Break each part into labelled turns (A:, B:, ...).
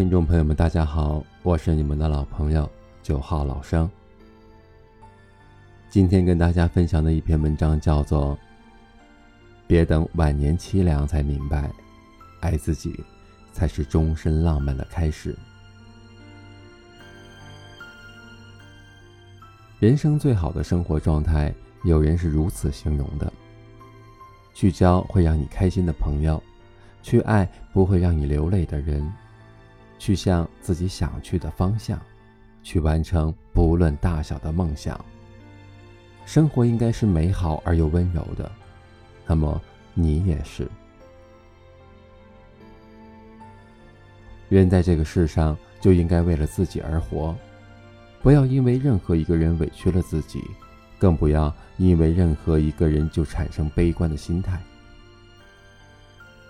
A: 听众朋友们，大家好，我是你们的老朋友九号老生。今天跟大家分享的一篇文章叫做《别等晚年凄凉才明白，爱自己才是终身浪漫的开始》。人生最好的生活状态，有人是如此形容的：去交会让你开心的朋友，去爱不会让你流泪的人。去向自己想去的方向，去完成不论大小的梦想。生活应该是美好而又温柔的，那么你也是。人在这个世上就应该为了自己而活，不要因为任何一个人委屈了自己，更不要因为任何一个人就产生悲观的心态。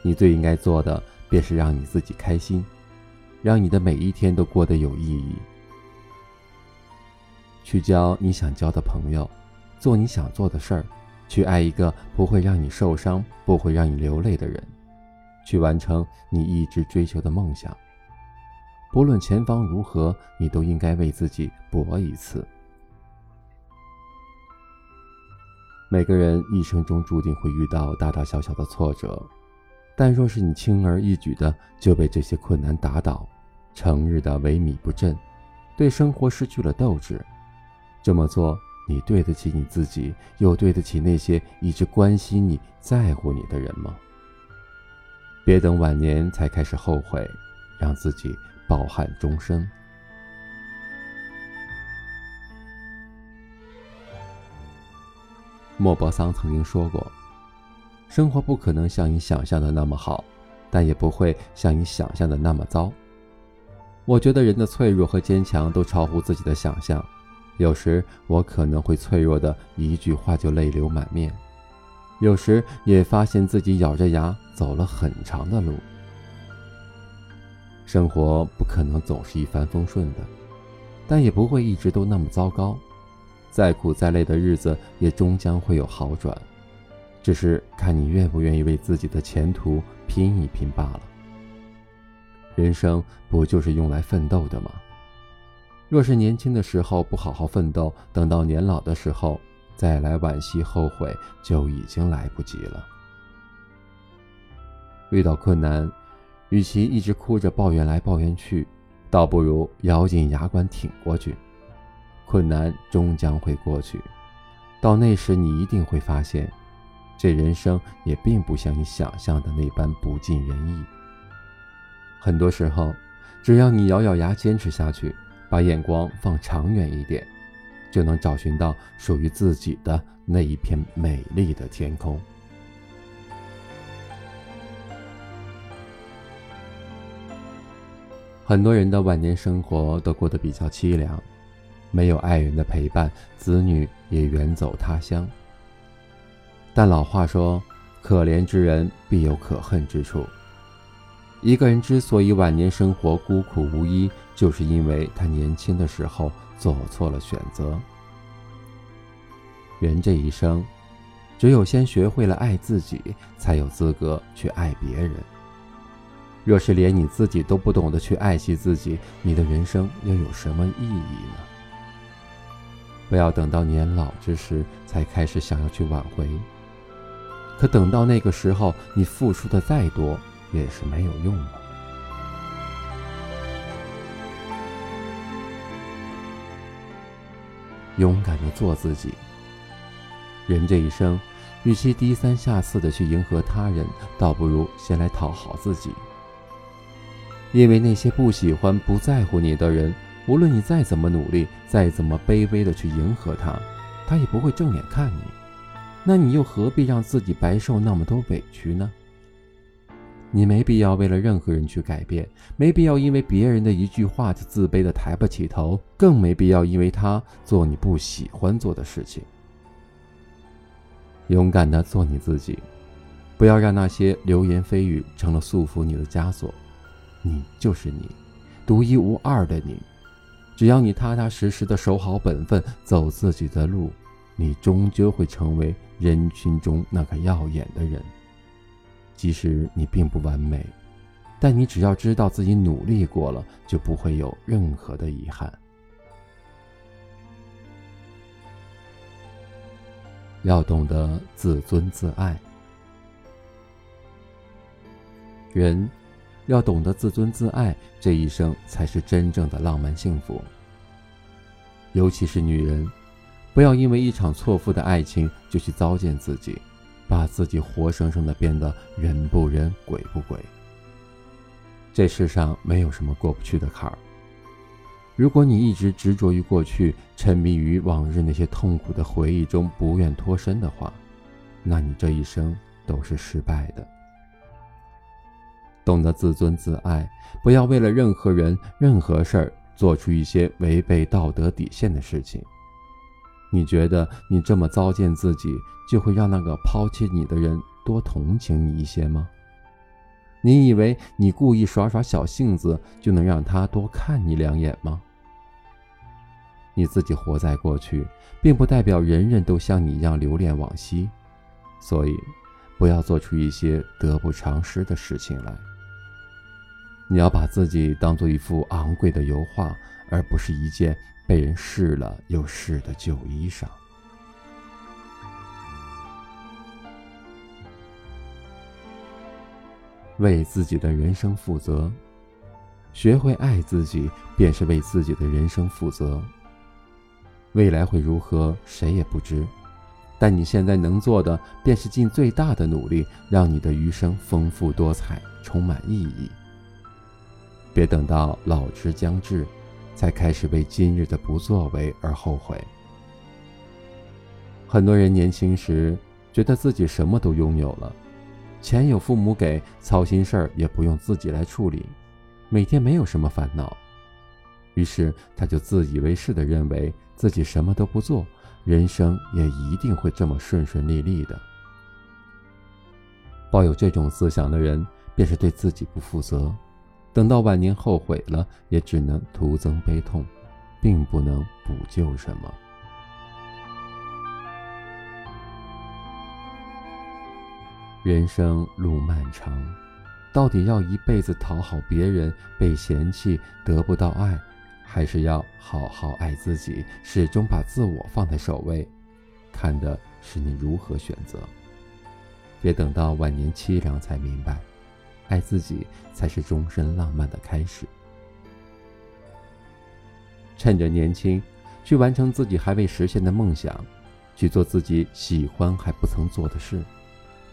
A: 你最应该做的，便是让你自己开心。让你的每一天都过得有意义。去交你想交的朋友，做你想做的事儿，去爱一个不会让你受伤、不会让你流泪的人，去完成你一直追求的梦想。不论前方如何，你都应该为自己搏一次。每个人一生中注定会遇到大大小小的挫折。但若是你轻而易举的就被这些困难打倒，成日的萎靡不振，对生活失去了斗志，这么做你对得起你自己，又对得起那些一直关心你在乎你的人吗？别等晚年才开始后悔，让自己抱憾终生。莫泊桑曾经说过。生活不可能像你想象的那么好，但也不会像你想象的那么糟。我觉得人的脆弱和坚强都超乎自己的想象。有时我可能会脆弱的一句话就泪流满面，有时也发现自己咬着牙走了很长的路。生活不可能总是一帆风顺的，但也不会一直都那么糟糕。再苦再累的日子也终将会有好转。只是看你愿不愿意为自己的前途拼一拼罢了。人生不就是用来奋斗的吗？若是年轻的时候不好好奋斗，等到年老的时候再来惋惜后悔，就已经来不及了。遇到困难，与其一直哭着抱怨来抱怨去，倒不如咬紧牙关挺过去。困难终将会过去，到那时你一定会发现。这人生也并不像你想象的那般不尽人意。很多时候，只要你咬咬牙坚持下去，把眼光放长远一点，就能找寻到属于自己的那一片美丽的天空。很多人的晚年生活都过得比较凄凉，没有爱人的陪伴，子女也远走他乡。但老话说：“可怜之人必有可恨之处。”一个人之所以晚年生活孤苦无依，就是因为他年轻的时候做错了选择。人这一生，只有先学会了爱自己，才有资格去爱别人。若是连你自己都不懂得去爱惜自己，你的人生又有什么意义呢？不要等到年老之时才开始想要去挽回。可等到那个时候，你付出的再多也是没有用的。勇敢的做自己。人这一生，与其低三下四的去迎合他人，倒不如先来讨好自己。因为那些不喜欢、不在乎你的人，无论你再怎么努力，再怎么卑微的去迎合他，他也不会正眼看你。那你又何必让自己白受那么多委屈呢？你没必要为了任何人去改变，没必要因为别人的一句话就自卑的抬不起头，更没必要因为他做你不喜欢做的事情。勇敢的做你自己，不要让那些流言蜚语成了束缚你的枷锁。你就是你，独一无二的你。只要你踏踏实实的守好本分，走自己的路，你终究会成为。人群中那个耀眼的人，即使你并不完美，但你只要知道自己努力过了，就不会有任何的遗憾。要懂得自尊自爱，人要懂得自尊自爱，这一生才是真正的浪漫幸福。尤其是女人，不要因为一场错付的爱情就去糟践自己，把自己活生生的变得人不人鬼不鬼。这世上没有什么过不去的坎儿。如果你一直执着于过去，沉迷于往日那些痛苦的回忆中，不愿脱身的话，那你这一生都是失败的。懂得自尊自爱，不要为了任何人、任何事儿做出一些违背道德底线的事情。你觉得你这么糟践自己，就会让那个抛弃你的人多同情你一些吗？你以为你故意耍耍小性子，就能让他多看你两眼吗？你自己活在过去，并不代表人人都像你一样留恋往昔，所以不要做出一些得不偿失的事情来。你要把自己当做一幅昂贵的油画，而不是一件被人试了又试的旧衣裳。为自己的人生负责，学会爱自己，便是为自己的人生负责。未来会如何，谁也不知。但你现在能做的，便是尽最大的努力，让你的余生丰富多彩，充满意义。别等到老之将至，才开始为今日的不作为而后悔。很多人年轻时觉得自己什么都拥有了，钱有父母给，操心事儿也不用自己来处理，每天没有什么烦恼。于是他就自以为是的认为自己什么都不做，人生也一定会这么顺顺利利的。抱有这种思想的人，便是对自己不负责，等到晚年后悔了，也只能徒增悲痛，并不能补救什么。人生路漫长，到底要一辈子讨好别人，被嫌弃，得不到爱？还是要好好爱自己，始终把自我放在首位，看的是你如何选择。别等到晚年凄凉才明白，爱自己才是终身浪漫的开始。趁着年轻，去完成自己还未实现的梦想，去做自己喜欢还不曾做的事。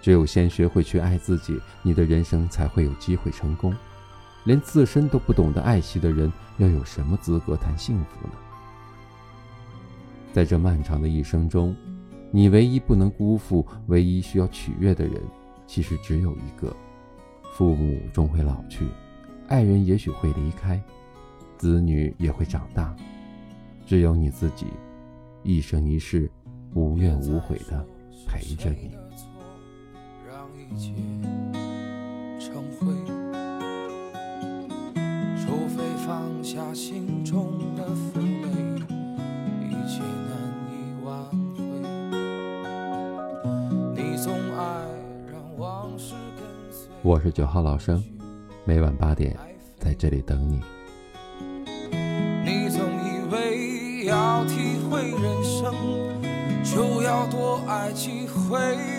A: 只有先学会去爱自己，你的人生才会有机会成功。连自身都不懂得爱惜的人，又有什么资格谈幸福呢？在这漫长的一生中，你唯一不能辜负、唯一需要取悦的人，其实只有一个：父母终会老去，爱人也许会离开，子女也会长大，只有你自己，一生一世无怨无悔的陪着你。除非放下心中的负累，一切难以挽回。你总爱让往事。我是九号老生，每晚八点在这里等你。你总以为要体会人生，就要多爱几回。